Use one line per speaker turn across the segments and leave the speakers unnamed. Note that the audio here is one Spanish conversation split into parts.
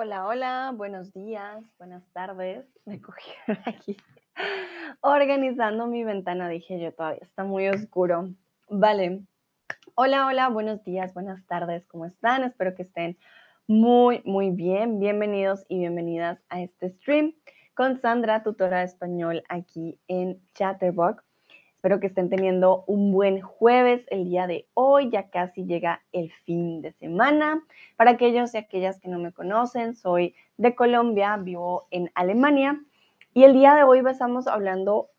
Hola, hola, buenos días, buenas tardes. Me cogieron aquí organizando mi ventana, dije yo todavía está muy oscuro. Vale. Hola, hola, buenos días, buenas tardes, ¿cómo están? Espero que estén muy, muy bien. Bienvenidos y bienvenidas a este stream con Sandra, tutora de español aquí en Chatterbox. Espero que estén teniendo un buen jueves el día de hoy. Ya casi llega el fin de semana. Para aquellos y aquellas que no me conocen, soy de Colombia, vivo en Alemania. Y el día de hoy estamos hablando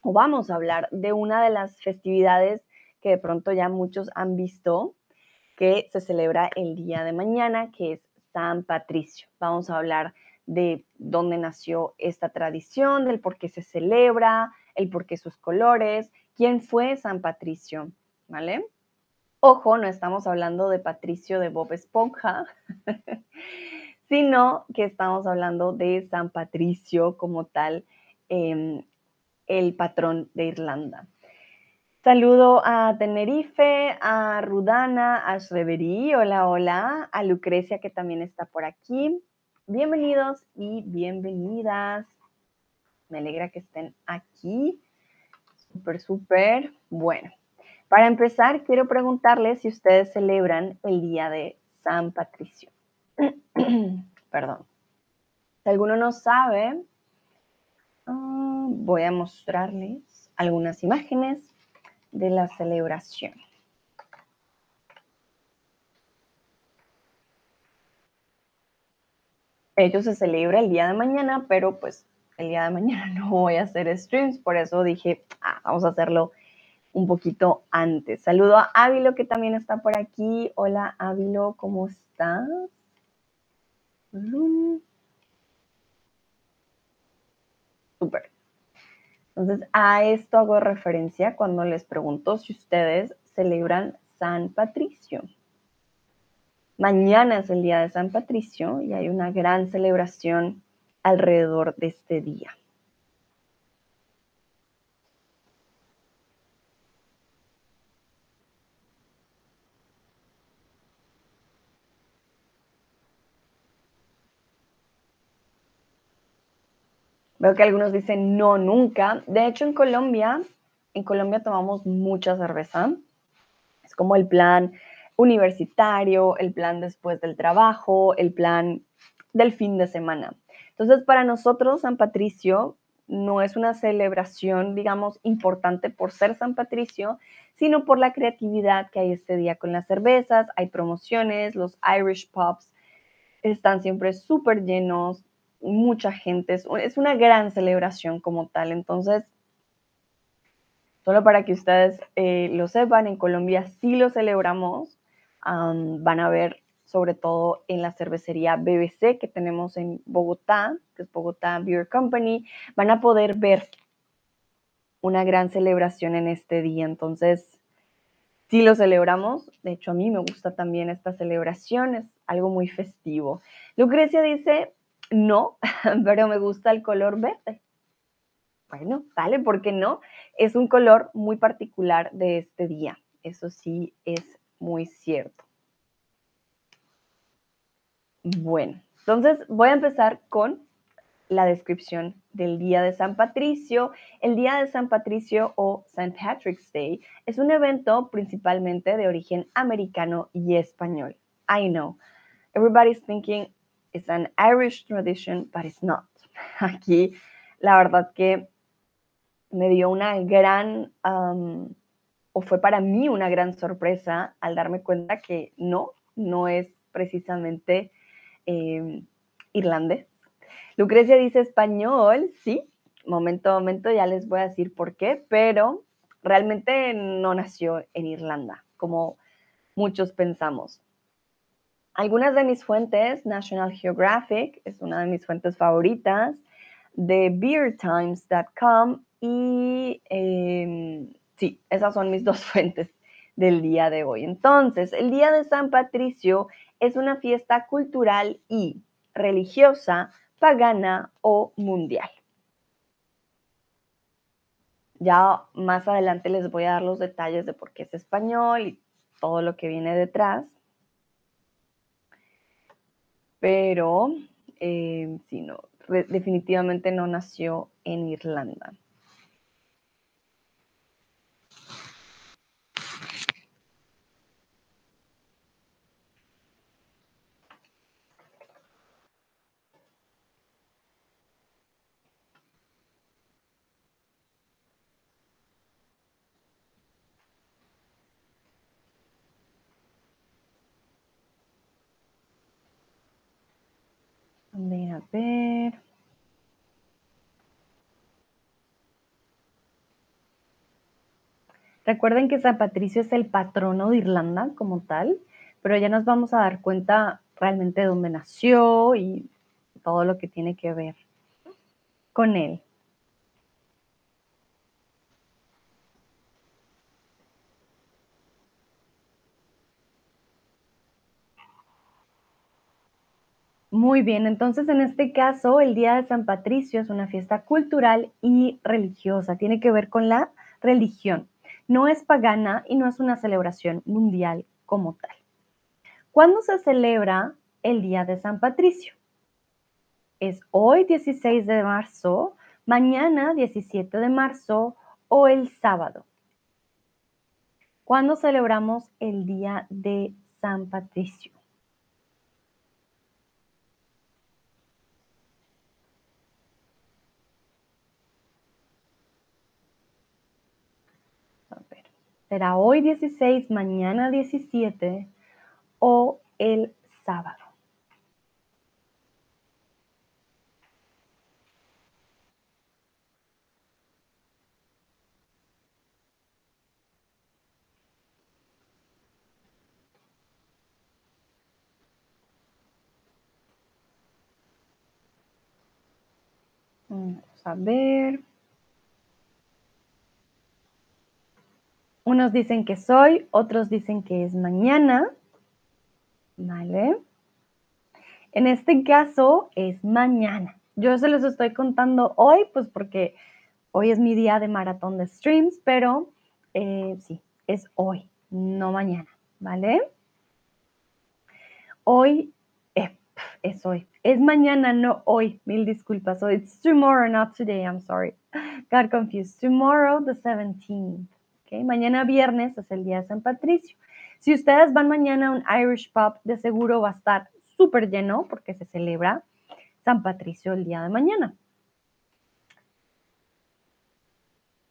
o vamos a hablar de una de las festividades que de pronto ya muchos han visto que se celebra el día de mañana, que es San Patricio. Vamos a hablar de dónde nació esta tradición, del por qué se celebra, el por qué sus colores, quién fue San Patricio, ¿vale? Ojo, no estamos hablando de Patricio de Bob Esponja, sino que estamos hablando de San Patricio como tal, em, el patrón de Irlanda. Saludo a Tenerife, a Rudana, a Shreverí, hola, hola, a Lucrecia que también está por aquí. Bienvenidos y bienvenidas. Me alegra que estén aquí. Súper, súper. Bueno, para empezar, quiero preguntarles si ustedes celebran el día de San Patricio. Perdón. Si alguno no sabe, ah, voy a mostrarles algunas imágenes de la celebración. Ellos se celebra el día de mañana, pero pues el día de mañana no voy a hacer streams, por eso dije, ah, vamos a hacerlo un poquito antes. Saludo a Ávilo que también está por aquí. Hola Ávilo, ¿cómo estás? Súper. Entonces, a esto hago referencia cuando les pregunto si ustedes celebran San Patricio. Mañana es el día de San Patricio y hay una gran celebración alrededor de este día. Veo que algunos dicen no, nunca. De hecho, en Colombia, en Colombia tomamos mucha cerveza. Es como el plan universitario, el plan después del trabajo, el plan del fin de semana. Entonces, para nosotros, San Patricio no es una celebración, digamos, importante por ser San Patricio, sino por la creatividad que hay este día con las cervezas, hay promociones, los Irish pubs están siempre súper llenos, mucha gente, es, una gran celebración como tal. Entonces, solo para que ustedes eh, lo sepan, en Colombia sí lo celebramos, van a ver sobre todo en la cervecería BBC que tenemos en Bogotá, que es Bogotá Beer Company, van a poder ver una gran celebración en este día. Entonces, sí lo celebramos. De hecho, a mí me gusta también esta celebración, es algo muy festivo. Lucrecia dice, no, pero me gusta el color verde. Bueno, vale, ¿por qué no? Es un color muy particular de este día. Eso sí es muy cierto. Bueno, entonces voy a empezar con la descripción del Día de San Patricio. El Día de San Patricio o St. Patrick's Day es un evento principalmente de origen americano y español. I know. Everybody's thinking it's an Irish tradition, but it's not. Aquí, la verdad que me dio una gran, um, o fue para mí una gran sorpresa al darme cuenta que no, no es precisamente eh, irlandés. Lucrecia dice español, sí, momento momento ya les voy a decir por qué, pero realmente no nació en Irlanda, como muchos pensamos. Algunas de mis fuentes, National Geographic es una de mis fuentes favoritas, de beertimes.com y em, sí, esas son mis dos fuentes del día de hoy. Entonces, el Día de San Patricio es una fiesta cultural y religiosa, pagana o mundial. Ya más adelante les voy a dar los detalles de por qué es español y todo lo que viene detrás. pero eh, sí, no, definitivamente no nació en Irlanda. a ver. Recuerden que San Patricio es el patrono de Irlanda como tal, pero ya nos vamos a dar cuenta realmente de dónde nació y todo lo que tiene que ver con él. Muy bien, entonces en este caso el Día de San Patricio es una fiesta cultural y religiosa, tiene que ver con la religión. No es pagana y no es una celebración mundial como tal. ¿Cuándo se celebra el Día de San Patricio? ¿Es hoy 16 de marzo, mañana 17 de marzo o el sábado? ¿Cuándo celebramos el Día de San Patricio? Será hoy 16, mañana 17 o el sábado. Vamos a ver. Unos dicen que soy, otros dicen que es mañana. ¿Vale? En este caso es mañana. Yo se los estoy contando hoy, pues porque hoy es mi día de maratón de streams, pero eh, sí, es hoy, no mañana, ¿vale? Hoy eh, es hoy. Es mañana, no hoy. Mil disculpas. So it's tomorrow, not today. I'm sorry. Got confused. Tomorrow, the 17th. Mañana viernes es el día de San Patricio. Si ustedes van mañana a un Irish Pub, de seguro va a estar súper lleno porque se celebra San Patricio el día de mañana.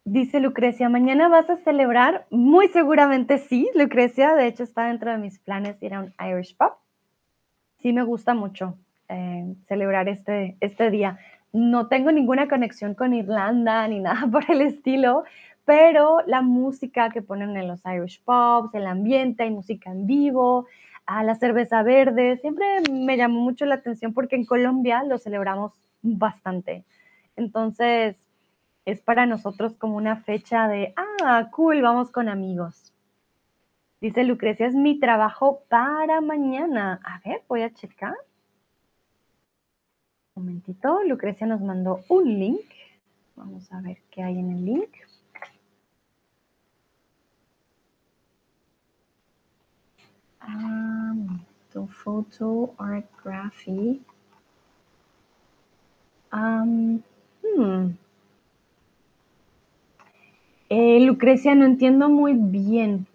Dice Lucrecia, ¿mañana vas a celebrar? Muy seguramente sí, Lucrecia. De hecho, está dentro de mis planes ir a un Irish Pub. Sí me gusta mucho eh, celebrar este, este día. No tengo ninguna conexión con Irlanda ni nada por el estilo, pero la música que ponen en los Irish pubs, el ambiente, hay música en vivo, la cerveza verde, siempre me llamó mucho la atención porque en Colombia lo celebramos bastante. Entonces, es para nosotros como una fecha de, ah, cool, vamos con amigos. Dice Lucrecia, es mi trabajo para mañana. A ver, voy a checar. Un momentito, Lucrecia nos mandó un link. Vamos a ver qué hay en el link. Um, photo art graphy. Um, hmm. eh, Lucrecia, no entiendo muy bien.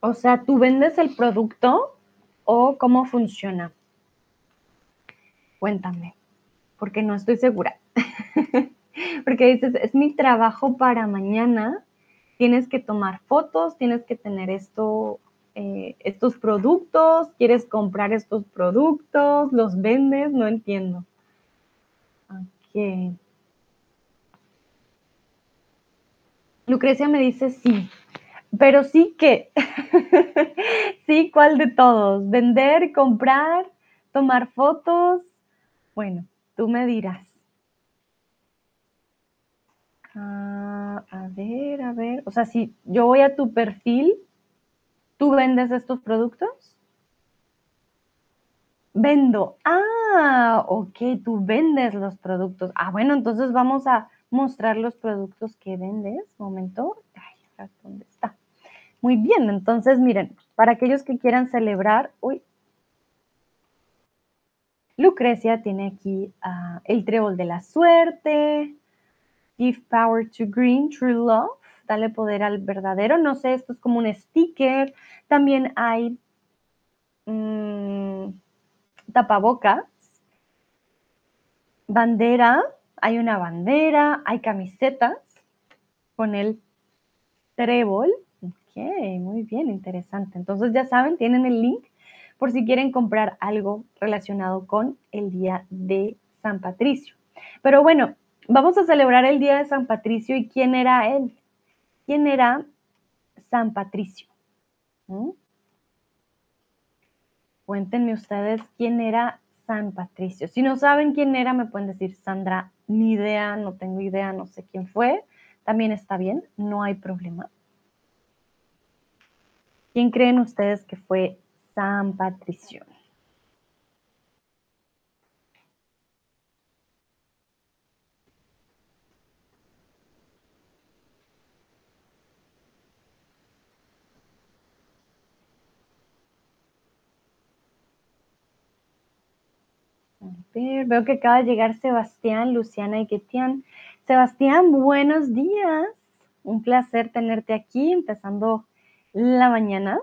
O sea, ¿tú vendes el producto o cómo funciona? Cuéntame, porque no estoy segura. porque dices, es mi trabajo para mañana. Tienes que tomar fotos, tienes que tener esto eh, estos productos, quieres comprar estos productos, los vendes, no entiendo. Ok. Lucrecia me dice sí, pero sí que, sí, ¿cuál de todos? ¿Vender, comprar, tomar fotos? Bueno, tú me dirás. Ah, a ver, a ver, o sea, si yo voy a tu perfil, ¿Tú vendes estos productos? Vendo. Ah, ok, tú vendes los productos. Ah, bueno, entonces vamos a mostrar los productos que vendes. Momento. Ay, ¿dónde está? Muy bien, entonces miren, para aquellos que quieran celebrar, uy, Lucrecia tiene aquí ah, el trébol de la suerte, give power to green, true love, dale poder al verdadero. No sé, esto es como un sticker. También hay mm, tapabocas, bandera, hay una bandera, hay camisetas con el trébol. Ok, muy bien, interesante. Entonces ya saben, tienen el link por si quieren comprar algo relacionado con el Día de San Patricio. Pero bueno, vamos a celebrar el Día de San Patricio y quién era él. ¿Quién era San Patricio? ¿Mm? Cuéntenme ustedes quién era San Patricio. Si no saben quién era, me pueden decir, Sandra, ni idea, no tengo idea, no sé quién fue. También está bien, no hay problema. ¿Quién creen ustedes que fue San Patricio? Veo que acaba de llegar Sebastián, Luciana y Ketian. Sebastián, buenos días. Un placer tenerte aquí, empezando la mañana.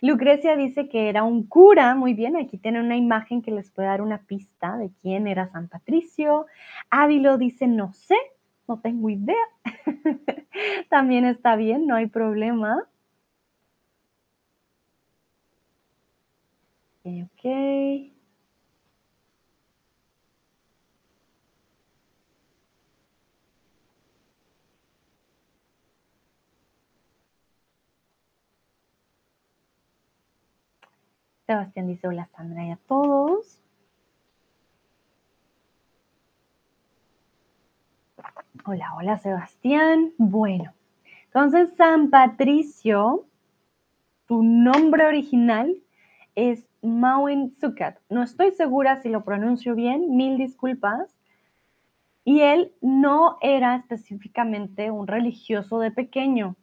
Lucrecia dice que era un cura, muy bien, aquí tiene una imagen que les puede dar una pista de quién era San Patricio. Ávilo dice, no sé, no tengo idea. También está bien, no hay problema. Ok. Sebastián dice hola Sandra y a todos. Hola, hola Sebastián. Bueno, entonces San Patricio, tu nombre original es Mauen Zucat. No estoy segura si lo pronuncio bien, mil disculpas. Y él no era específicamente un religioso de pequeño.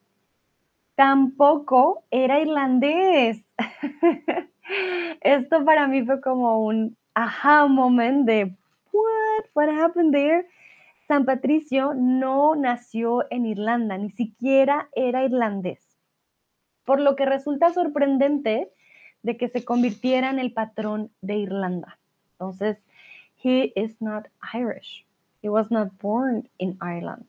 Tampoco era irlandés. Esto para mí fue como un aha moment de what, what happened there? San Patricio no nació en Irlanda, ni siquiera era irlandés. Por lo que resulta sorprendente de que se convirtiera en el patrón de Irlanda. Entonces, he is not Irish. He was not born in Ireland.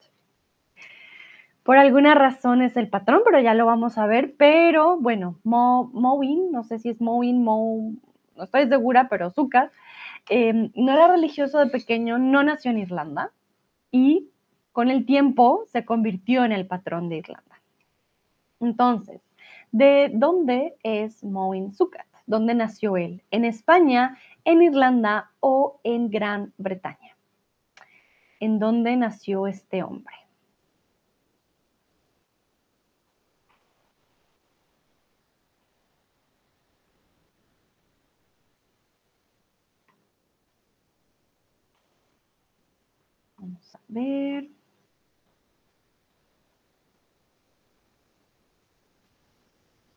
Por alguna razón es el patrón, pero ya lo vamos a ver. Pero bueno, Mo, no sé si es Mowin, Mo, no estoy segura, pero Zucker, em, no era religioso de pequeño, no nació en Irlanda y con el tiempo se convirtió en el patrón de Irlanda. Entonces, ¿de dónde es Mowin Zucker? ¿Dónde nació él? ¿En España, en Irlanda o en Gran Bretaña? ¿En dónde nació este hombre? Ver.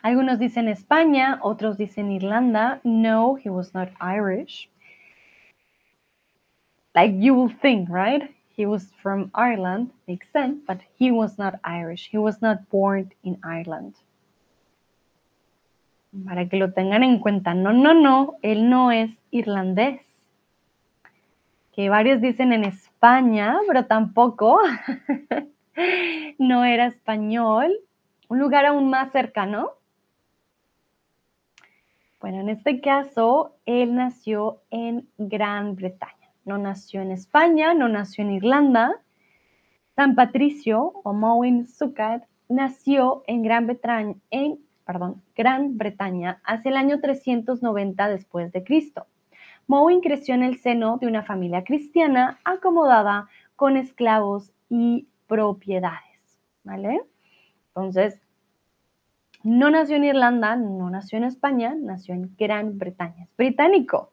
Algunos dicen España, otros dicen Irlanda. No, he was not Irish. Like you will think, right? He was from Ireland, makes sense, but he was not Irish. He was not born in Ireland. Para que lo tengan en cuenta. No, no, no, él no es irlandés. Que varios dicen en España pero tampoco. no era español. Un lugar aún más cercano. Bueno, en este caso, él nació en Gran Bretaña. No nació en España, no nació en Irlanda. San Patricio o Mowin Zucat nació en Gran Bretaña, en, perdón, Gran Bretaña hacia el año 390 después de Cristo. Mowin creció en el seno de una familia cristiana acomodada con esclavos y propiedades, ¿vale? Entonces, no nació en Irlanda, no nació en España, nació en Gran Bretaña. Es británico,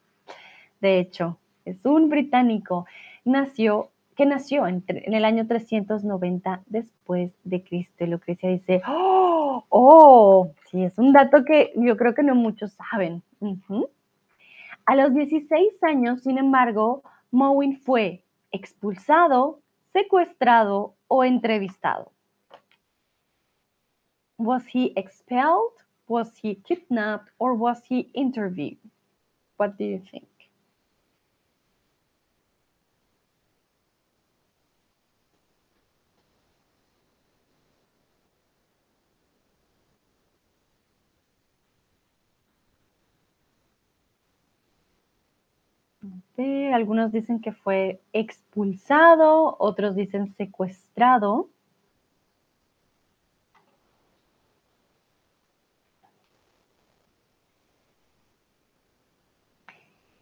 de hecho, es un británico. Nació, que nació en, el año 390 después de Cristo. Y Lucrecia dice, oh, oh, sí, es un dato que yo creo que no muchos saben. A los 16 años, sin embargo, Mowin fue expulsado, secuestrado o entrevistado. Was he expelled? Was he kidnapped? Or was he interviewed? What do you think? Algunos dicen que fue expulsado, otros dicen secuestrado.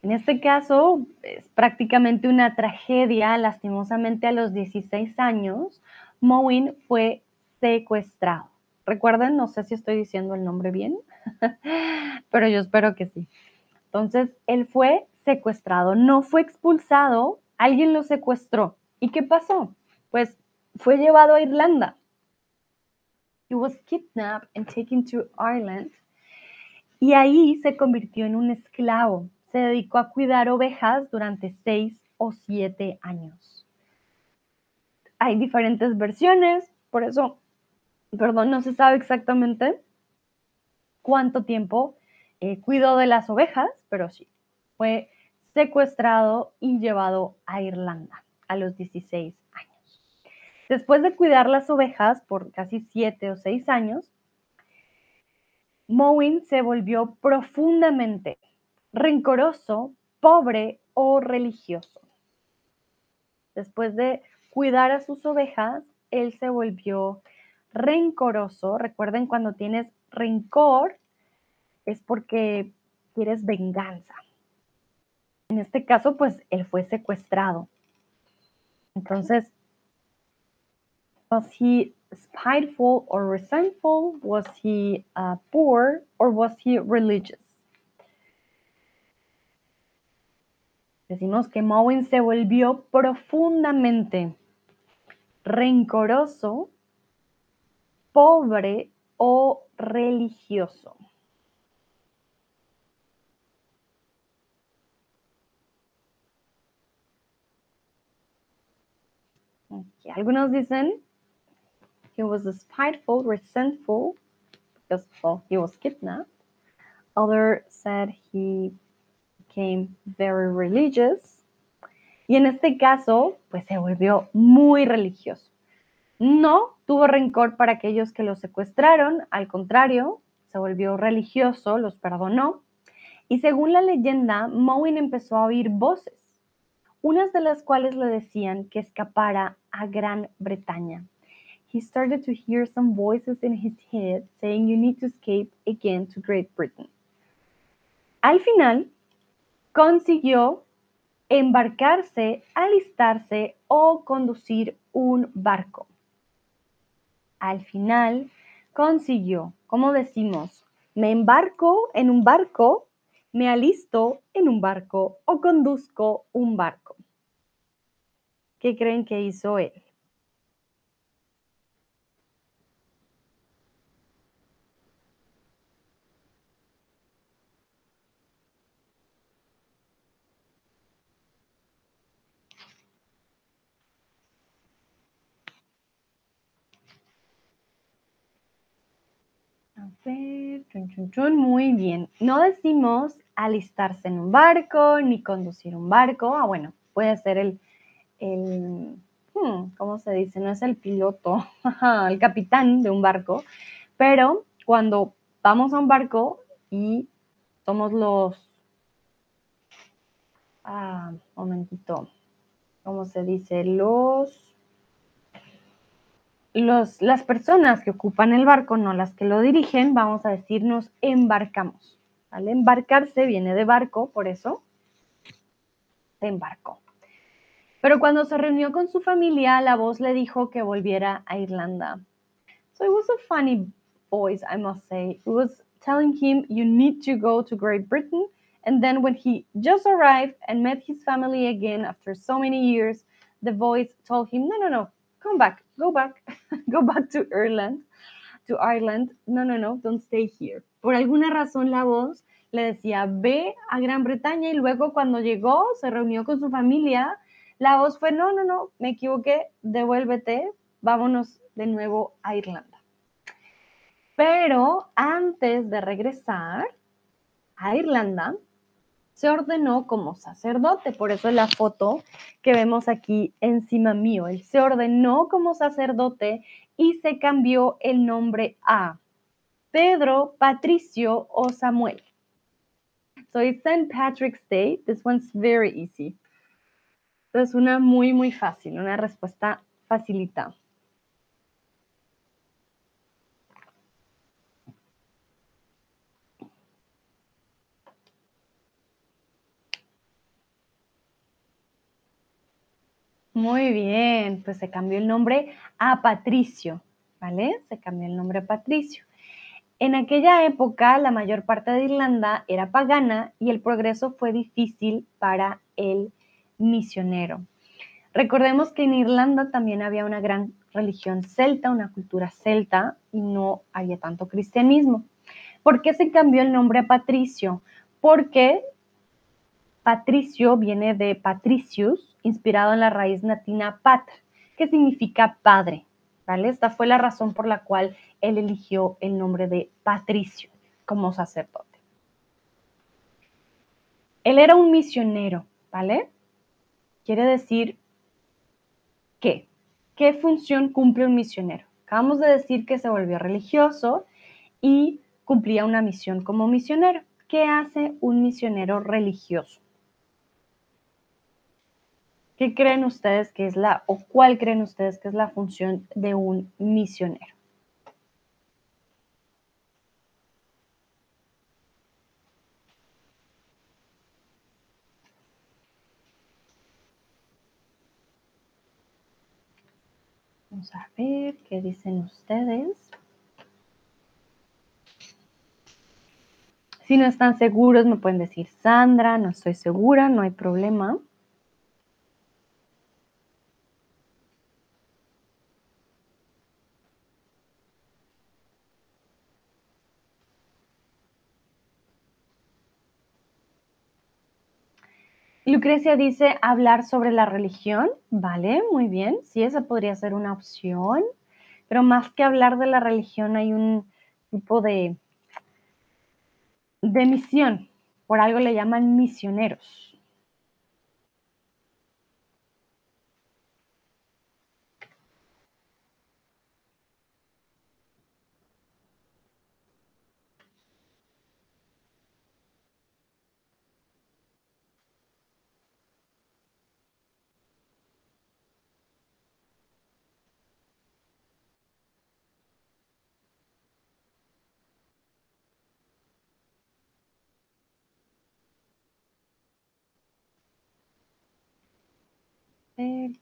En este caso es prácticamente una tragedia, lastimosamente a los 16 años, Mowin fue secuestrado. Recuerden, no sé si estoy diciendo el nombre bien, pero yo espero que sí. Entonces, él fue secuestrado, no fue expulsado, alguien lo secuestró. ¿Y qué pasó? Pues fue llevado a Irlanda. He was kidnapped and taken to Ireland. Y ahí se convirtió en un esclavo. Se dedicó a cuidar ovejas durante seis o siete años. Hay diferentes versiones, por eso, perdón, no se sabe exactamente cuánto tiempo eh, cuidó de las ovejas, pero sí, fue secuestrado y llevado a Irlanda a los 16 años. Después de cuidar las ovejas por casi 7 o 6 años, Mowin se volvió profundamente rencoroso, pobre o religioso. Después de cuidar a sus ovejas, él se volvió rencoroso. Recuerden, cuando tienes rencor es porque quieres venganza. En este caso, pues él fue secuestrado. Entonces, was he spiteful or resentful? Was he uh, poor or was he religious? Decimos que Mowen se volvió profundamente rencoroso, pobre o religioso. Algunos dicen he was spiteful, resentful, because well, he was kidnapped. Others said he became very religious. Y en este caso, pues se volvió muy religioso. No tuvo rencor para aquellos que lo secuestraron, al contrario, se volvió religioso, los perdonó. Y según la leyenda, Mowin empezó a oír voces unas de las cuales le decían que escapara a Gran Bretaña. He started to hear some voices in his head saying you need to escape again to Great Britain. Al final, consiguió embarcarse, alistarse o conducir un barco. Al final, consiguió, como decimos, me embarco en un barco, me alisto en un barco o conduzco un barco. ¿Qué creen que hizo él? Ver, chun, chun, muy bien. No decimos alistarse en un barco ni conducir un barco. Ah, bueno, puede ser el el, hmm, ¿cómo se dice? No es el piloto, el capitán de un barco, pero cuando vamos a un barco y somos los, ah, momentito, ¿cómo se dice? Los, los, las personas que ocupan el barco, no las que lo dirigen, vamos a decir, nos embarcamos. ¿vale? Embarcarse viene de barco, por eso se embarcó. Pero cuando se reunió con su familia, la voz le dijo que volviera a Irlanda. So it was a funny voice, I must say. It was telling him, You need to go to Great Britain. And then when he just arrived and met his family again after so many years, the voice told him, No, no, no, come back, go back, go back to Ireland, to Ireland. No, no, no, don't stay here. Por alguna razón, la voz
le decía, ve a Gran Bretaña y luego cuando llegó, se reunió con su familia, la voz fue, no, no, no, me equivoqué, devuélvete, vámonos de nuevo a Irlanda. Pero antes de regresar a Irlanda, se ordenó como sacerdote, por eso es la foto que vemos aquí encima mío. Él se ordenó como sacerdote y se cambió el nombre a Pedro, Patricio o Samuel. So it's St. Patrick's Day. This one's very easy. Es una muy, muy fácil, una respuesta facilita. Muy bien, pues se cambió el nombre a Patricio, ¿vale? Se cambió el nombre a Patricio. En aquella época, la mayor parte de Irlanda era pagana y el progreso fue difícil para el misionero. Recordemos que en Irlanda también había una gran religión celta, una cultura celta, y no había tanto cristianismo. ¿Por qué se cambió el nombre a Patricio? Porque Patricio viene de Patricius, inspirado en la raíz latina pater, que significa padre. ¿vale? Esta fue la razón por la cual él eligió el nombre de Patricio como sacerdote. Él era un misionero, ¿vale? Quiere decir ¿qué? ¿Qué función cumple un misionero? Acabamos de decir que se volvió religioso y cumplía una misión como misionero. ¿Qué hace un misionero religioso? ¿Qué creen ustedes que es la, o cuál creen ustedes que es la función de un misionero? A ver qué dicen ustedes. Si no están seguros, me pueden decir, Sandra, no estoy segura, no hay problema. Lucrecia dice hablar sobre la religión, vale, muy bien, sí, esa podría ser una opción, pero más que hablar de la religión hay un tipo de, de misión, por algo le llaman misioneros.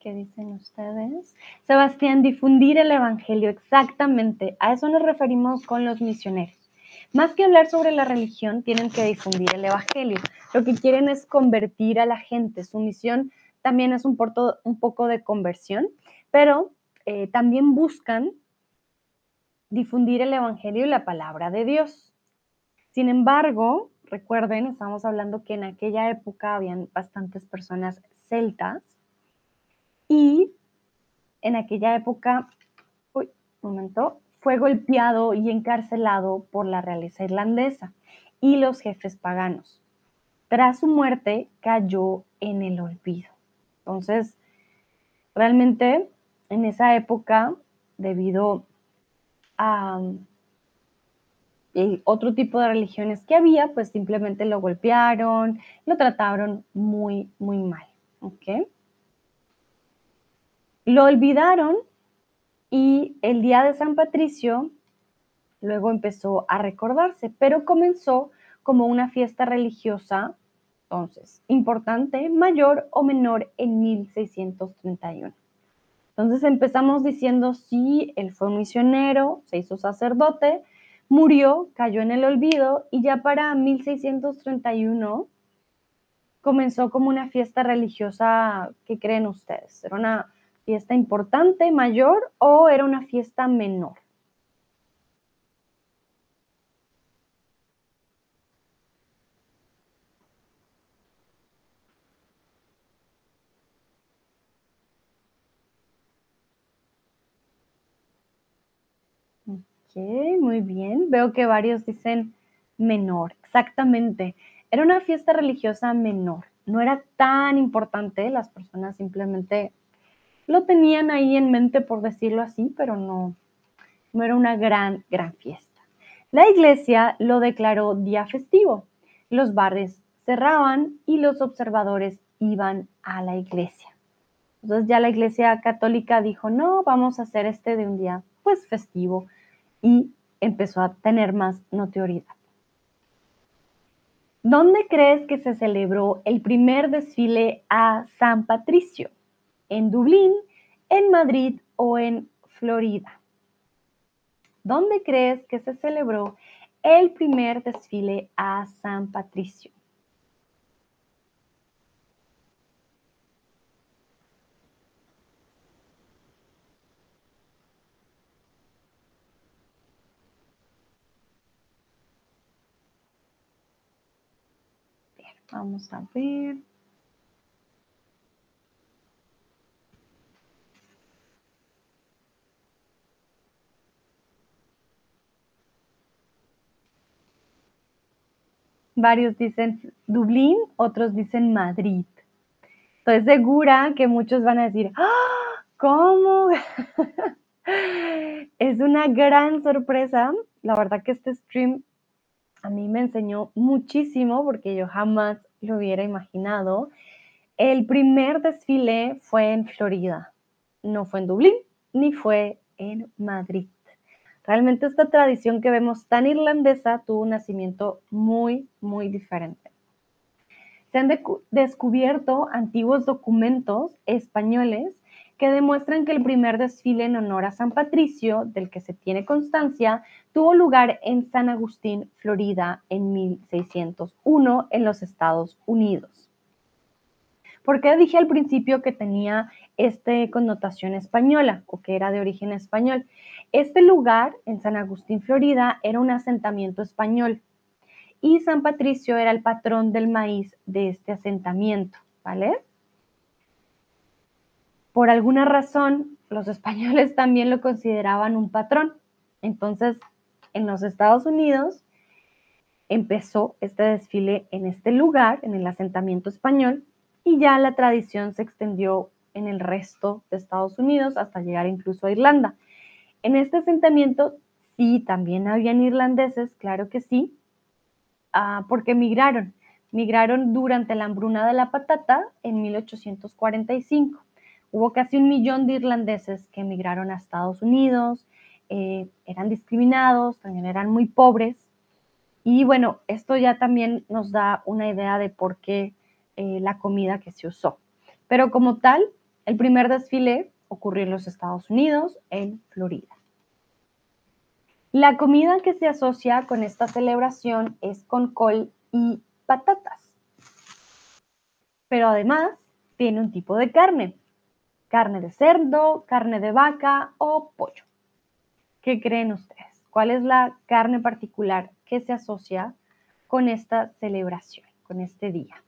¿Qué dicen ustedes? Sebastián, difundir el Evangelio, exactamente. A eso nos referimos con los misioneros. Más que hablar sobre la religión, tienen que difundir el Evangelio. Lo que quieren es convertir a la gente. Su misión también es un, un poco de conversión, pero eh, también buscan difundir el Evangelio y la palabra de Dios. Sin embargo, recuerden, estamos hablando que en aquella época habían bastantes personas celtas y en aquella época, uy, momento, fue golpeado y encarcelado por la realeza irlandesa y los jefes paganos. Tras su muerte cayó en el olvido. Entonces, realmente en esa época, debido a otro tipo de religiones que había, pues simplemente lo golpearon, lo trataron muy, muy mal. ¿ok?, lo olvidaron y el día de San Patricio luego empezó a recordarse, pero comenzó como una fiesta religiosa, entonces, importante, mayor o menor en 1631. Entonces empezamos diciendo, sí, él fue misionero, se hizo sacerdote, murió, cayó en el olvido y ya para 1631 comenzó como una fiesta religiosa, ¿qué creen ustedes? Era una fiesta importante, mayor, o era una fiesta menor. Okay, muy bien. Veo que varios dicen menor, exactamente. Era una fiesta religiosa menor, no era tan importante, las personas simplemente lo tenían ahí en mente, por decirlo así, pero no, no era una gran, gran fiesta. La iglesia lo declaró día festivo. Los bares cerraban y los observadores iban a la iglesia. Entonces ya la iglesia católica dijo, no, vamos a hacer este de un día pues festivo y empezó a tener más notoriedad. ¿Dónde crees que se celebró el primer desfile a San Patricio? ¿En Dublín, en Madrid o en Florida? ¿Dónde crees que se celebró el primer desfile a San Patricio? Vamos a ver. Varios dicen Dublín, otros dicen Madrid. Estoy segura que muchos van a decir, ¡Ah! ¿cómo? es una gran sorpresa. La verdad que este stream a mí me enseñó muchísimo porque yo jamás lo hubiera imaginado. El primer desfile fue en Florida, no fue en Dublín ni fue en Madrid. Realmente esta tradición que vemos tan irlandesa tuvo un nacimiento muy, muy diferente. Se han descubierto antiguos documentos españoles que demuestran que el primer desfile en honor a San Patricio, del que se tiene constancia, tuvo lugar en San Agustín, Florida, en 1601, en los Estados Unidos. ¿Por qué dije al principio que tenía esta connotación española o que era de origen español? Este lugar, en San Agustín, Florida, era un asentamiento español y San Patricio era el patrón del maíz de este asentamiento, ¿vale? por alguna razón los españoles también lo consideraban un patrón. Entonces, en los Estados Unidos empezó este desfile en este lugar, en el asentamiento español, y ya la tradición se extendió en el resto de Estados Unidos hasta llegar incluso a Irlanda. En este asentamiento sí, también habían irlandeses, claro que sí, ah, porque migraron. Migraron durante la hambruna de la patata en 1845. Hubo casi un millón de irlandeses que emigraron a Estados Unidos, eh, eran discriminados, también eran muy pobres. Y bueno, esto ya también nos da una idea de por qué eh, la comida que se usó. Pero como tal, el primer desfile ocurrió en los Estados Unidos, en Florida. La comida que se asocia con esta celebración es con col y patatas. Pero además tiene un tipo de carne, carne de cerdo, carne de vaca o pollo. ¿Qué creen ustedes? ¿Cuál es la carne particular que se asocia con esta celebración, con este día?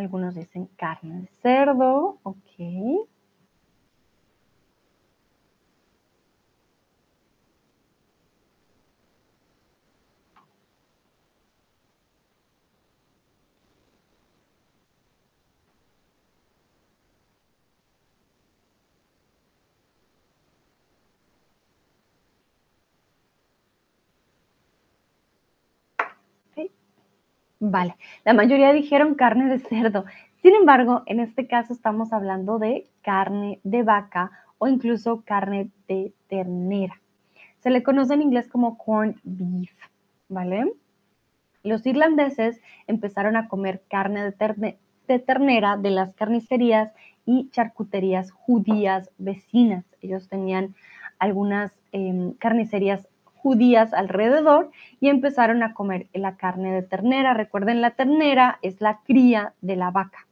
Algunos dicen carne de cerdo, ok. Vale, la mayoría dijeron carne de cerdo. Sin embargo, en este caso estamos hablando de carne de vaca o incluso carne de ternera. Se le conoce en inglés como corned beef, ¿vale? Los irlandeses empezaron a comer carne de, ternera de las carnicerías y charcuterías judías vecinas. Ellos tenían algunas em, carnicerías judías alrededor y empezaron a comer la carne de ternera. Recuerden, la ternera es la cría de la vaca,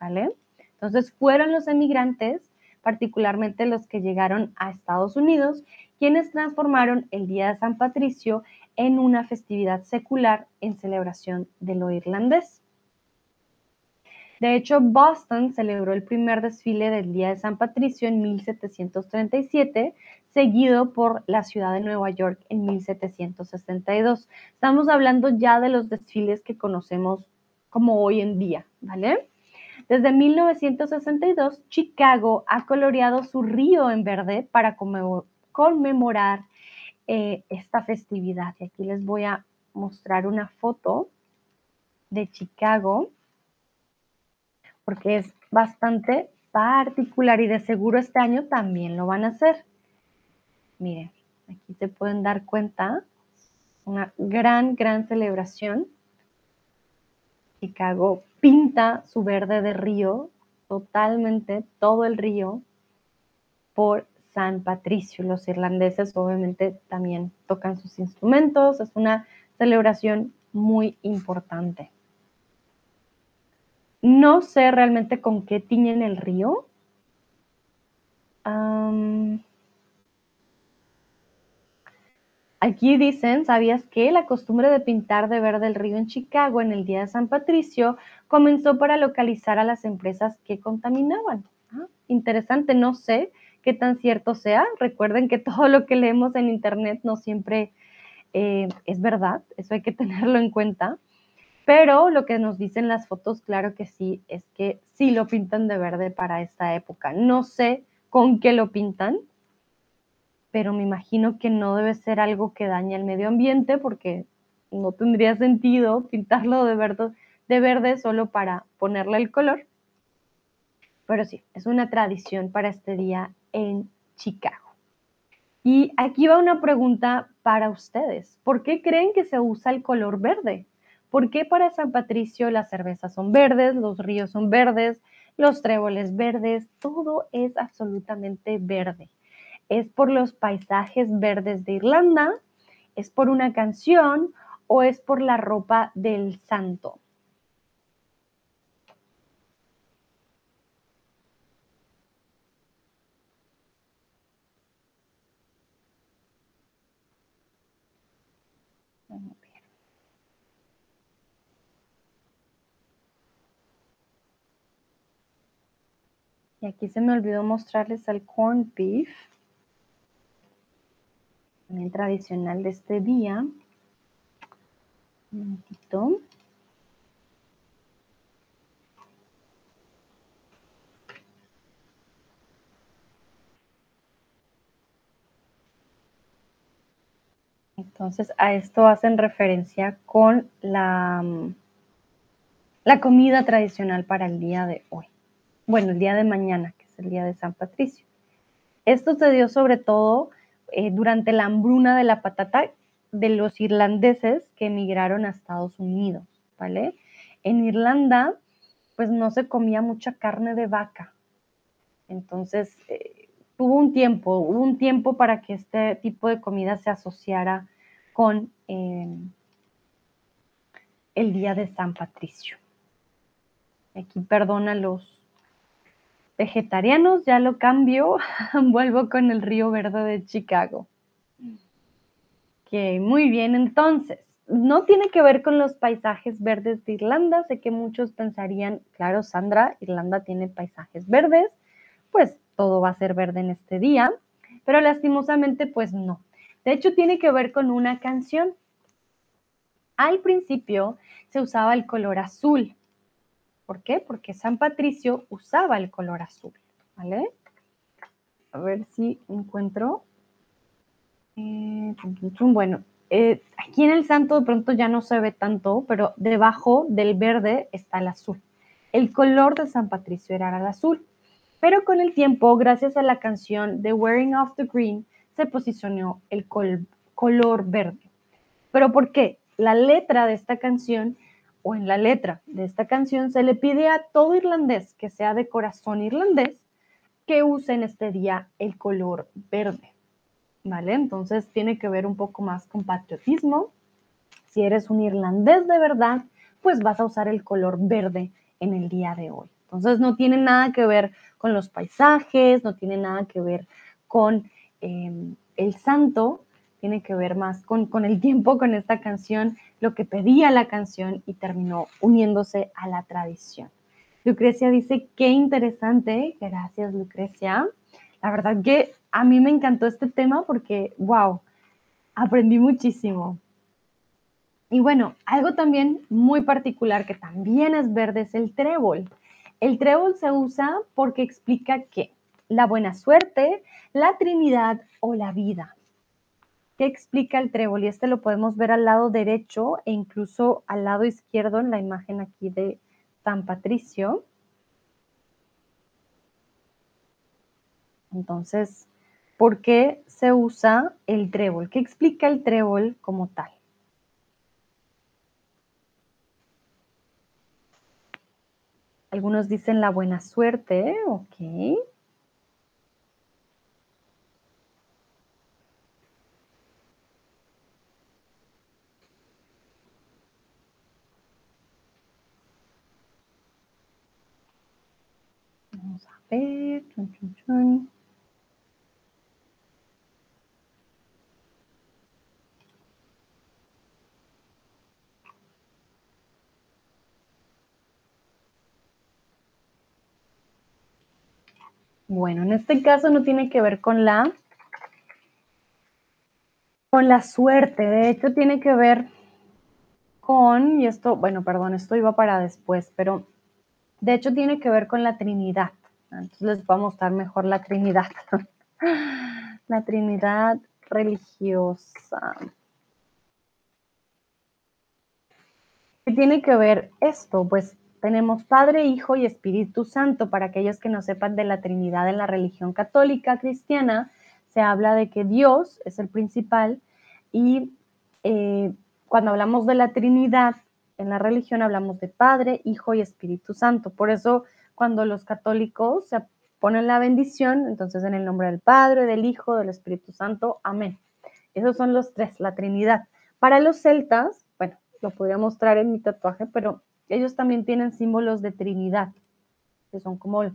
¿vale? Entonces fueron los emigrantes, particularmente los que llegaron a Estados Unidos, quienes transformaron el Día de San Patricio en una festividad secular en celebración de lo irlandés. De hecho, Boston celebró el primer desfile del Día de San Patricio en 1737, seguido por la ciudad de Nueva York en 1762. Estamos hablando ya de los desfiles que conocemos como hoy en día, ¿vale? Desde 1962, Chicago ha coloreado su río en verde para conmemorar eh, esta festividad. Y aquí les voy a mostrar una foto de Chicago porque es bastante particular y de seguro este año también lo van a hacer. Miren, aquí se pueden dar cuenta, una gran, gran celebración. Chicago pinta su verde de río, totalmente todo el río, por San Patricio. Los irlandeses obviamente también tocan sus instrumentos, es una celebración muy importante. No sé realmente con qué tiñen el río. Aquí dicen, ¿sabías que la costumbre de pintar de verde el río en Chicago en el Día de San Patricio comenzó para localizar a las empresas que contaminaban? Ah, interesante, no sé qué tan cierto sea. Recuerden que todo lo que leemos en Internet no siempre eh, es verdad, eso hay que tenerlo en cuenta. Pero lo que nos dicen las fotos, claro que sí, es que sí lo pintan de verde para esta época. No sé con qué lo pintan, pero me imagino que no debe ser algo que dañe el medio ambiente porque no tendría sentido pintarlo de verde, de verde solo para ponerle el color. Pero sí, es una tradición para este día en Chicago. Y aquí va una pregunta para ustedes. ¿Por qué creen que se usa el color verde? ¿Por qué para San Patricio las cervezas son verdes, los ríos son verdes, los tréboles verdes? Todo es absolutamente verde. ¿Es por los paisajes verdes de Irlanda? ¿Es por una canción o es por la ropa del santo? Y aquí se me olvidó mostrarles el corn beef, también tradicional de este día. Un momentito. Entonces a esto hacen referencia con la, la comida tradicional para el día de hoy bueno, el día de mañana, que es el día de San Patricio. Esto se dio sobre todo eh, durante la hambruna de la patata de los irlandeses que emigraron a Estados Unidos, ¿vale? En Irlanda, pues no se comía mucha carne de vaca. Entonces, eh, hubo un tiempo, hubo un tiempo para que este tipo de comida se asociara con eh, el día de San Patricio. Aquí perdona los, vegetarianos, ya lo cambio, vuelvo con el río verde de Chicago. Ok, muy bien, entonces, no tiene que ver con los paisajes verdes de Irlanda, sé que muchos pensarían, claro, Sandra, Irlanda tiene paisajes verdes, pues todo va a ser verde en este día, pero lastimosamente pues no. De hecho, tiene que ver con una canción. Al principio se usaba el color azul, ¿Por qué? Porque San Patricio usaba el color azul, ¿vale? A ver si encuentro. Eh, bueno, eh, aquí en el santo de pronto ya no se ve tanto, pero debajo del verde está el azul. El color de San Patricio era el azul. Pero con el tiempo, gracias a la canción The Wearing of the Green, se posicionó el color verde. ¿Pero por qué? La letra de esta canción o en la letra de esta canción se le pide a todo irlandés que sea de corazón irlandés que use en este día el color verde. ¿Vale? Entonces tiene que ver un poco más con patriotismo. Si eres un irlandés de verdad, pues vas a usar el color verde en el día de hoy. Entonces no tiene nada que ver con los paisajes, no tiene nada que ver con em, el santo, tiene que ver más con, con el tiempo, con esta canción, lo que pedía la canción y terminó uniéndose a la tradición. Lucrecia dice, qué interesante, gracias Lucrecia. La verdad que a mí me encantó este tema porque, wow, aprendí muchísimo. Y bueno, algo también muy particular que también es verde es el trébol. El trébol se usa porque explica que la buena suerte, la Trinidad o la vida. ¿Qué explica el trébol? Y este lo podemos ver al lado derecho e incluso al lado izquierdo en la imagen aquí de San Patricio. Entonces, ¿por qué se usa el trébol? ¿Qué explica el trébol como tal? Algunos dicen la buena suerte, ok. Vamos a ver. Bueno, en este caso no tiene que ver con la con la suerte, de hecho tiene que ver con, y esto, bueno, perdón, esto iba para después, pero de hecho tiene que ver con la Trinidad. Entonces les voy a mostrar mejor la Trinidad. la Trinidad religiosa. ¿Qué tiene que ver esto? Pues tenemos Padre, Hijo y Espíritu Santo. Para aquellos que no sepan de la Trinidad en la religión católica cristiana, se habla de que Dios es el principal y eh, cuando hablamos de la Trinidad en la religión hablamos de Padre, Hijo y Espíritu Santo. Por eso cuando los católicos se ponen la bendición, entonces en el nombre del Padre, del Hijo, del Espíritu Santo, amén. Esos son los tres, la Trinidad. Para los celtas, bueno, lo podría mostrar en mi tatuaje, pero ellos también tienen símbolos de Trinidad, que son como eh,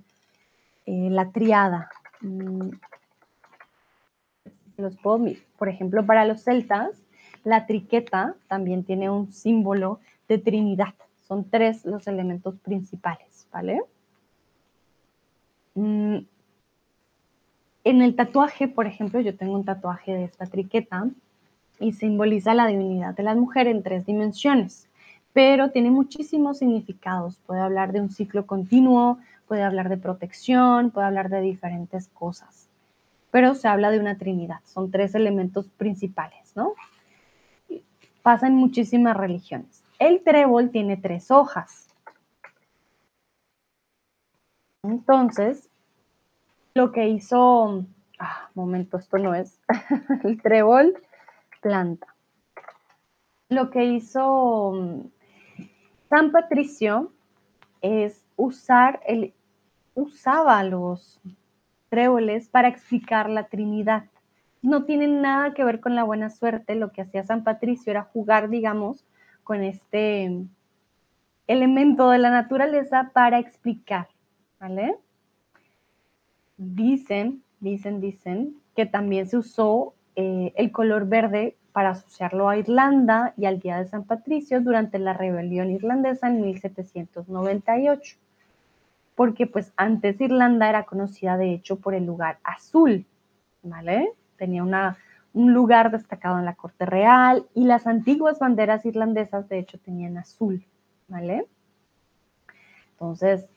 la triada. Mm. Los puedo, por ejemplo, para los celtas, la triqueta también tiene un símbolo de Trinidad. Son tres los elementos principales, ¿vale? Mm. En el tatuaje, por ejemplo, yo tengo un tatuaje de esta triqueta y simboliza la divinidad de la mujer en tres dimensiones pero tiene muchísimos significados. Puede hablar de un ciclo continuo, puede hablar de protección, puede hablar de diferentes cosas. Pero se habla de una trinidad, son tres elementos principales, ¿no? Pasa en muchísimas religiones. El trébol tiene tres hojas. Entonces, lo que hizo, ah, momento, esto no es, el trébol planta. Lo que hizo San Patricio es usar el, usaba los tréboles para explicar la Trinidad. No tiene nada que ver con la buena suerte. Lo que hacía San Patricio era jugar, digamos, con este elemento de la naturaleza para explicar, ¿vale? Dicen, dicen, dicen que también se usó eh, el color verde para asociarlo a Irlanda y al Día de San Patricio durante la rebelión irlandesa en 1798, porque pues antes Irlanda era conocida de hecho por el lugar azul, ¿vale? Tenía un lugar destacado en la corte real y las antiguas banderas irlandesas de hecho tenían azul, ¿vale? Entonces,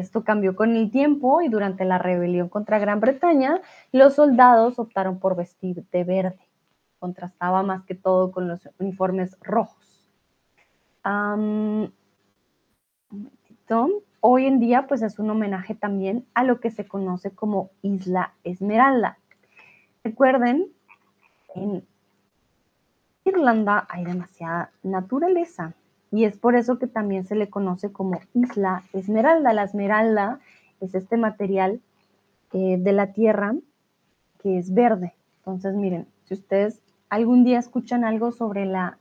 esto cambió con el tiempo y durante la rebelión contra Gran Bretaña, los soldados optaron por vestir de verde contrastaba más que todo con los uniformes rojos. momentito. Hoy en día, pues es un homenaje también a lo que se conoce como Isla Esmeralda. Recuerden, en Irlanda hay demasiada naturaleza y es por eso que también se le conoce como Isla Esmeralda. La esmeralda es este material eh, de la tierra que es verde. Entonces, miren, si ustedes algún día escuchan algo sobre la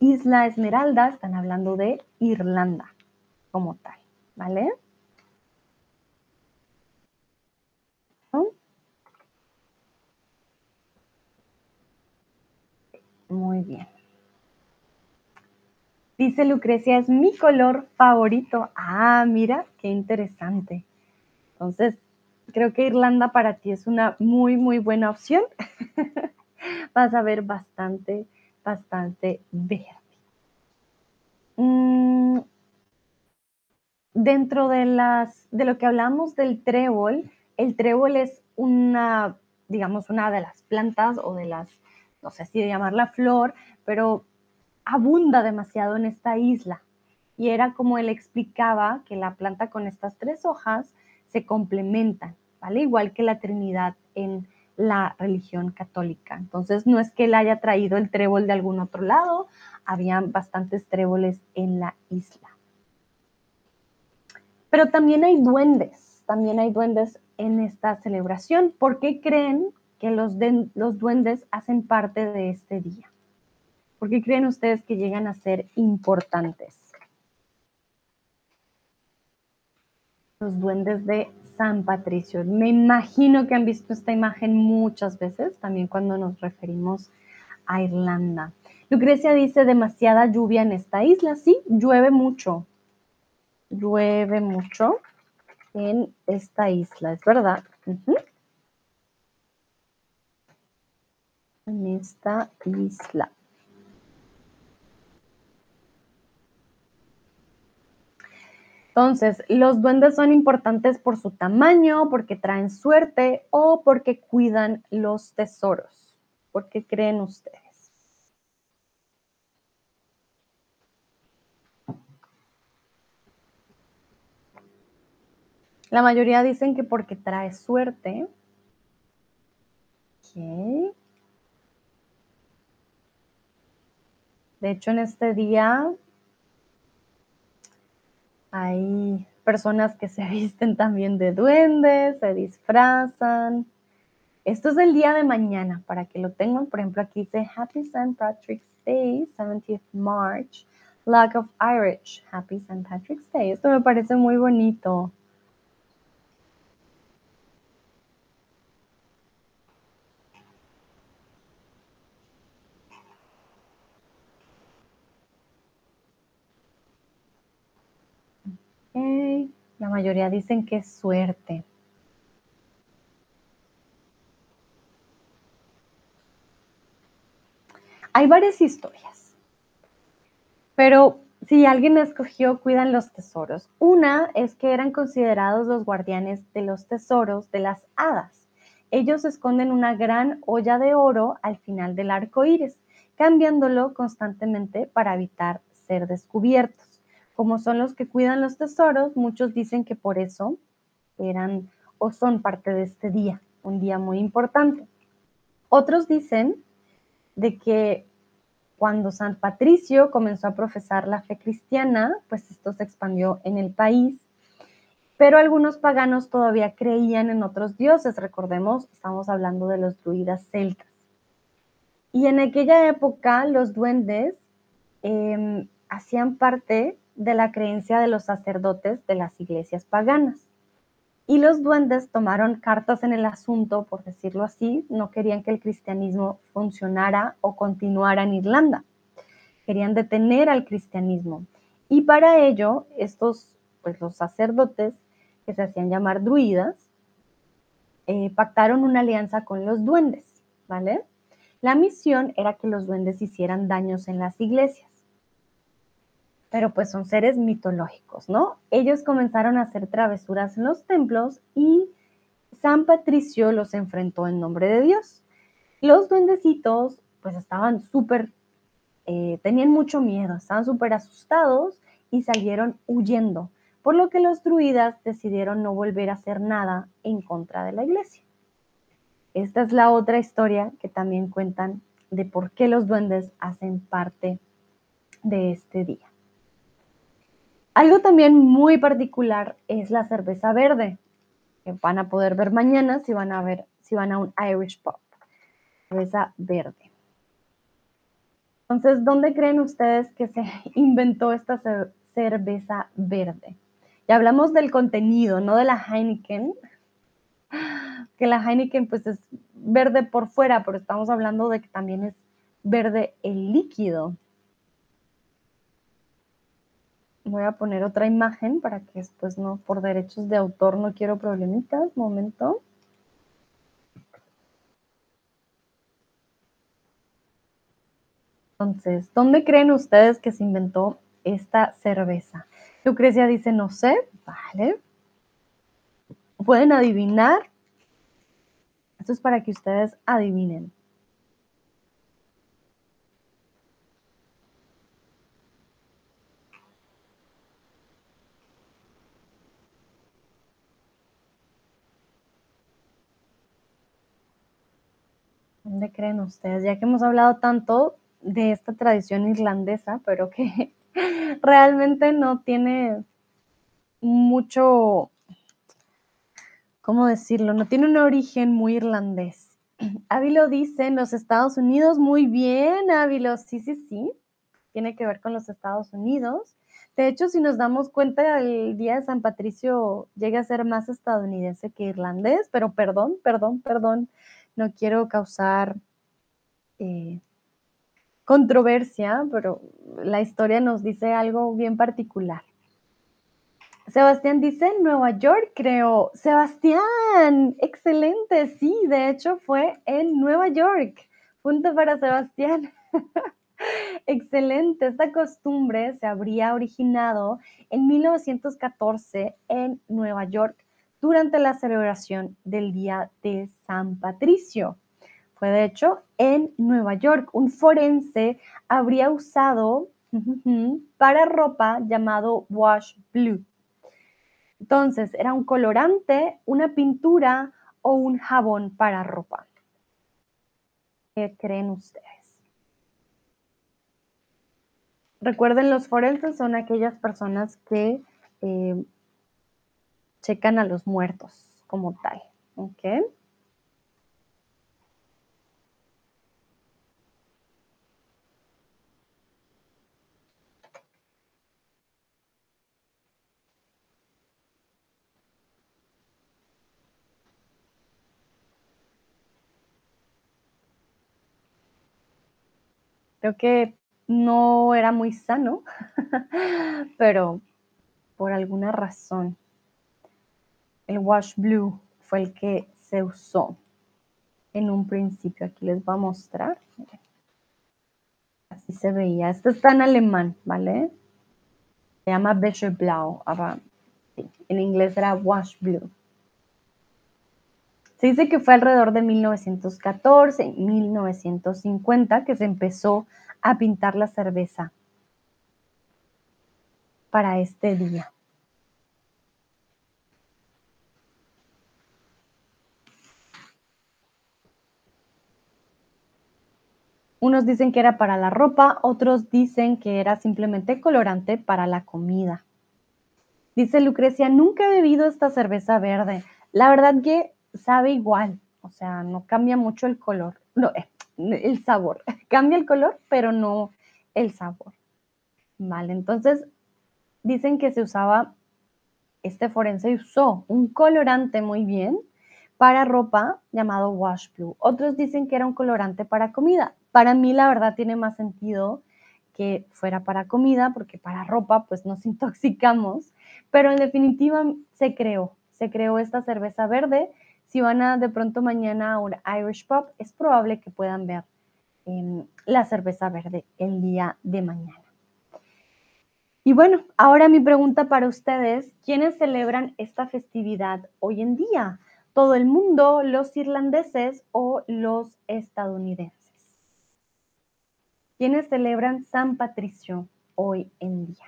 isla Esmeralda, están hablando de Irlanda como tal, ¿vale? Muy bien. Dice Lucrecia, es mi color favorito. Ah, mira, qué interesante. Entonces, creo que Irlanda para ti es una muy, muy buena opción. Vas a ver bastante, bastante verde. Mm, dentro de, las, de lo que hablamos del trébol, el trébol es una, digamos, una de las plantas o de las, no sé si llamarla flor, pero abunda demasiado en esta isla. Y era como él explicaba que la planta con estas tres hojas se complementan, ¿vale? Igual que la Trinidad en la religión católica. Entonces, no es que él haya traído el trébol de algún otro lado, habían bastantes tréboles en la isla. Pero también hay duendes, también hay duendes en esta celebración. ¿Por qué creen que los, los duendes hacen parte de este día? ¿Por qué creen ustedes que llegan a ser importantes? Los duendes de San Patricio. Me imagino que han visto esta imagen muchas veces, también cuando nos referimos a Irlanda. Lucrecia dice demasiada lluvia en esta isla. Sí, llueve mucho. Llueve mucho en esta isla, es verdad. En esta isla. Entonces, los duendes son importantes por su tamaño, porque traen suerte o porque cuidan los tesoros. ¿Por qué creen ustedes? La mayoría dicen que porque trae suerte. De hecho, en este día hay personas que se visten también de duendes, se disfrazan. Esto es el día de mañana, para que lo tengan. Por ejemplo, aquí dice Happy St. Patrick's Day, 17th March, Lack of Irish, Happy St. Patrick's Day. Esto me parece muy bonito. La mayoría dicen que es suerte. Hay varias historias, pero si alguien escogió, cuidan los tesoros. Una es que eran considerados los guardianes de los tesoros de las hadas. Ellos esconden una gran olla de oro al final del arco iris, cambiándolo constantemente para evitar ser descubiertos como son los que cuidan los tesoros, muchos dicen que por eso eran o son parte de este día, un día muy importante. Otros dicen de que cuando San Patricio comenzó a profesar la fe cristiana, pues esto se expandió en el país, pero algunos paganos todavía creían en otros dioses, recordemos, estamos hablando de los druidas celtas. Y en aquella época los duendes em, hacían parte de la creencia de los sacerdotes de las iglesias paganas. Y los duendes tomaron cartas en el asunto, por decirlo así, no querían que el cristianismo funcionara o continuara en Irlanda. Querían detener al cristianismo. Y para ello, estos, pues los sacerdotes, que se hacían llamar druidas, eh, pactaron una alianza con los duendes, ¿vale? La misión era que los duendes hicieran daños en las iglesias pero pues son seres mitológicos, ¿no? Ellos comenzaron a hacer travesuras en los templos y San Patricio los enfrentó en nombre de Dios. Los duendecitos pues estaban súper, eh, tenían mucho miedo, estaban súper asustados y salieron huyendo, por lo que los druidas decidieron no volver a hacer nada en contra de la iglesia. Esta es la otra historia que también cuentan de por qué los duendes hacen parte de este día. Algo también muy particular es la cerveza verde, que van a poder ver mañana si van a ver, si van a un Irish Pop. Cerveza verde. Entonces, ¿dónde creen ustedes que se inventó esta cerveza verde? Ya hablamos del contenido, no de la Heineken, que la Heineken pues es verde por fuera, pero estamos hablando de que también es verde el líquido. Voy a poner otra imagen para que después no, por derechos de autor no quiero problemitas. Momento. Entonces, ¿dónde creen ustedes que se inventó esta cerveza? Lucrecia dice, no sé, vale. ¿Pueden adivinar? Esto es para que ustedes adivinen. Creen ustedes? Ya que hemos hablado tanto de esta tradición irlandesa, pero que realmente no tiene mucho, ¿cómo decirlo? No tiene un origen muy irlandés. Ávilo dice en los Estados Unidos, muy bien, Ávilo, sí, sí, sí, tiene que ver con los Estados Unidos. De hecho, si nos damos cuenta, el Día de San Patricio llega a ser más estadounidense que irlandés, pero perdón, perdón, perdón, no quiero causar eh, controversia, pero la historia nos dice algo bien particular. Sebastián dice Nueva York, creo. Sebastián, excelente, sí, de hecho fue en Nueva York. Punto para Sebastián. excelente, esta costumbre se habría originado en 1914 en Nueva York durante la celebración del Día de San Patricio. Fue de hecho en Nueva York. Un forense habría usado para ropa llamado wash blue. Entonces, era un colorante, una pintura o un jabón para ropa. ¿Qué creen ustedes? Recuerden, los forenses son aquellas personas que eh, checan a los muertos como tal. ¿Ok? Creo que no era muy sano, pero por alguna razón el wash blue fue el que se usó en un principio. Aquí les voy a mostrar. Así se veía. Esto está en alemán, ¿vale? Se llama Blau. En inglés era wash blue. Se dice que fue alrededor de 1914, 1950 que se empezó a pintar la cerveza para este día. Unos dicen que era para la ropa, otros dicen que era simplemente colorante para la comida. Dice Lucrecia, nunca he bebido esta cerveza verde. La verdad que sabe igual, o sea, no cambia mucho el color, no, eh, el sabor. Cambia el color, pero no el sabor. Vale, entonces dicen que se usaba, este forense usó un colorante muy bien para ropa llamado wash blue. Otros dicen que era un colorante para comida. Para mí la verdad tiene más sentido que fuera para comida, porque para ropa pues nos intoxicamos, pero en definitiva se creó, se creó esta cerveza verde. Si van a de pronto mañana a un Irish Pop, es probable que puedan ver em, la cerveza verde el día de mañana. Y bueno, ahora mi pregunta para ustedes, ¿quiénes celebran esta festividad hoy en día? ¿Todo el mundo, los irlandeses o los estadounidenses? ¿Quiénes celebran San Patricio hoy en día?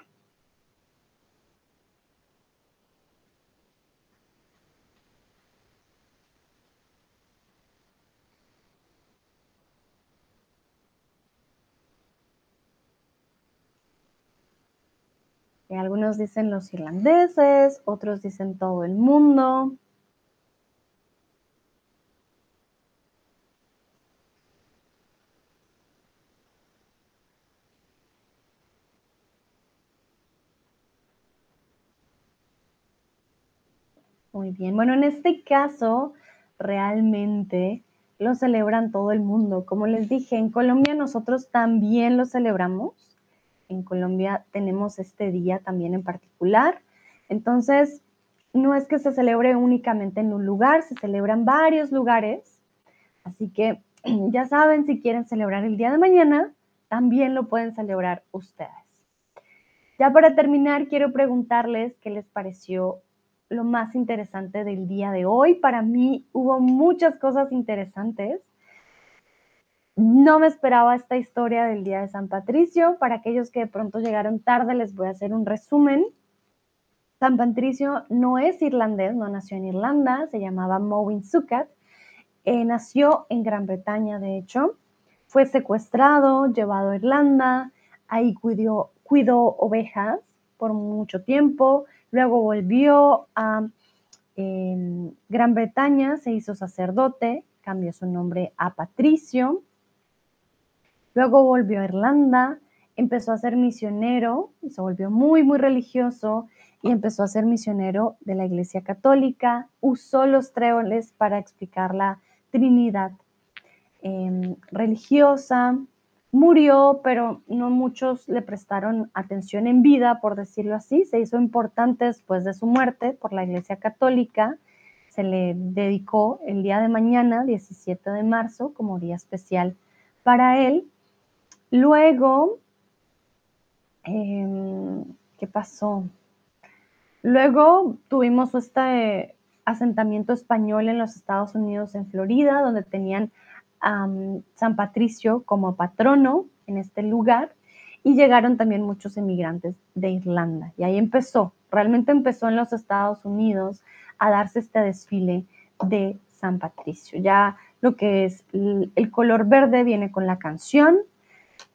algunos dicen los irlandeses, otros dicen todo el mundo. Muy bien, bueno, en este caso realmente lo celebran todo el mundo. Como les dije, en Colombia nosotros también lo celebramos. En Colombia tenemos este día también en particular. Entonces, no es que se celebre únicamente en un lugar, se celebra en varios lugares. Así que ya saben, si quieren celebrar el día de mañana, también lo pueden celebrar ustedes. Ya para terminar, quiero preguntarles qué les pareció lo más interesante del día de hoy. Para mí hubo muchas cosas interesantes. No me esperaba esta historia del Día de San Patricio. Para aquellos que de pronto llegaron tarde, les voy a hacer un resumen. San Patricio no es irlandés, no nació en Irlanda, se llamaba Mowin Sukat. Eh, nació en Gran Bretaña, de hecho. Fue secuestrado, llevado a Irlanda, ahí cuidó, cuidó ovejas por mucho tiempo, luego volvió a em, Gran Bretaña, se hizo sacerdote, cambió su nombre a Patricio, luego volvió a Irlanda, empezó a ser misionero, se volvió muy, muy religioso y empezó a ser misionero de la Iglesia Católica, usó los tréboles para explicar la Trinidad em, religiosa, murió, pero no muchos le prestaron atención en vida, por decirlo así. Se hizo importante después de su muerte por la Iglesia Católica. Se le dedicó el día de mañana, 17 de marzo, como día especial para él. Luego, em, ¿qué pasó? Luego tuvimos este asentamiento español en los Estados Unidos, en Florida, donde tenían San Patricio como patrono en este lugar y llegaron también muchos emigrantes de Irlanda. Y ahí empezó, realmente empezó en los Estados Unidos a darse este desfile de San Patricio. Ya lo que es el color verde viene con la canción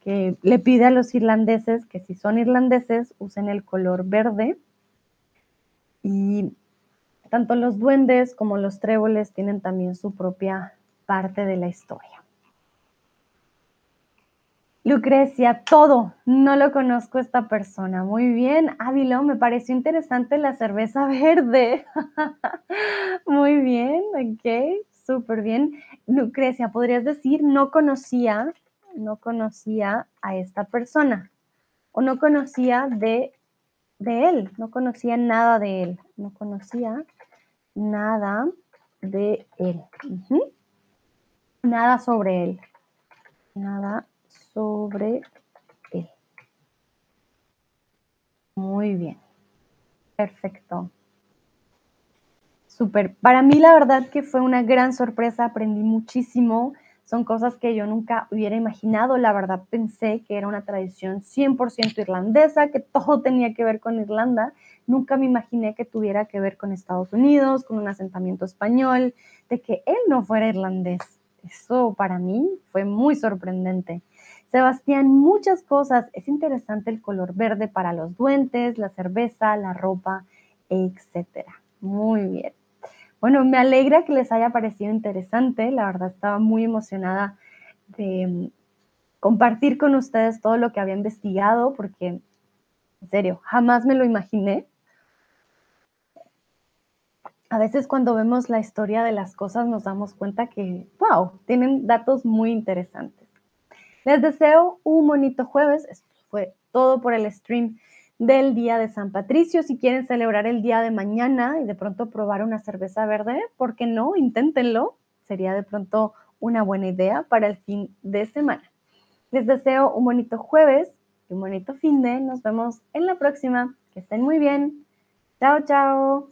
que le pide a los irlandeses que si son irlandeses usen el color verde. Y tanto los duendes como los tréboles tienen también su propia parte de la historia. Lucrecia, todo, no lo conozco esta persona. Muy bien, Ávilo, me pareció interesante la cerveza verde. Muy bien, ok, súper bien. Lucrecia, ¿podrías decir no conocía, no conocía a esta persona? O no conocía de, de él, no conocía nada de él, no conocía nada de él. Nada sobre él. Nada sobre él. Muy bien. Perfecto. Súper. Para mí la verdad que fue una gran sorpresa, aprendí muchísimo. Son cosas que yo nunca hubiera imaginado. La verdad pensé que era una tradición 100% irlandesa, que todo tenía que ver con Irlanda. Nunca me imaginé que tuviera que ver con Estados Unidos, con un asentamiento español, de que él no fuera irlandés. Eso para mí fue muy sorprendente. Sebastián, muchas cosas. Es interesante el color verde para los duendes, la cerveza, la ropa, etcétera. Muy bien. Bueno, me alegra que les haya parecido interesante. La verdad estaba muy emocionada de mm, compartir con ustedes todo lo que había investigado porque, en serio, jamás me lo imaginé a veces cuando vemos la historia de las cosas nos damos cuenta que, wow, tienen datos muy interesantes. Les deseo un bonito jueves. Esto fue todo por el stream del Día de San Patricio. Si quieren celebrar el día de mañana y de pronto probar una cerveza verde, ¿por qué no? Inténtenlo. Sería de pronto una buena idea para el fin de semana. Les deseo un bonito jueves y un bonito fin de. Nos vemos en la próxima. Que estén muy bien. Chao, chao.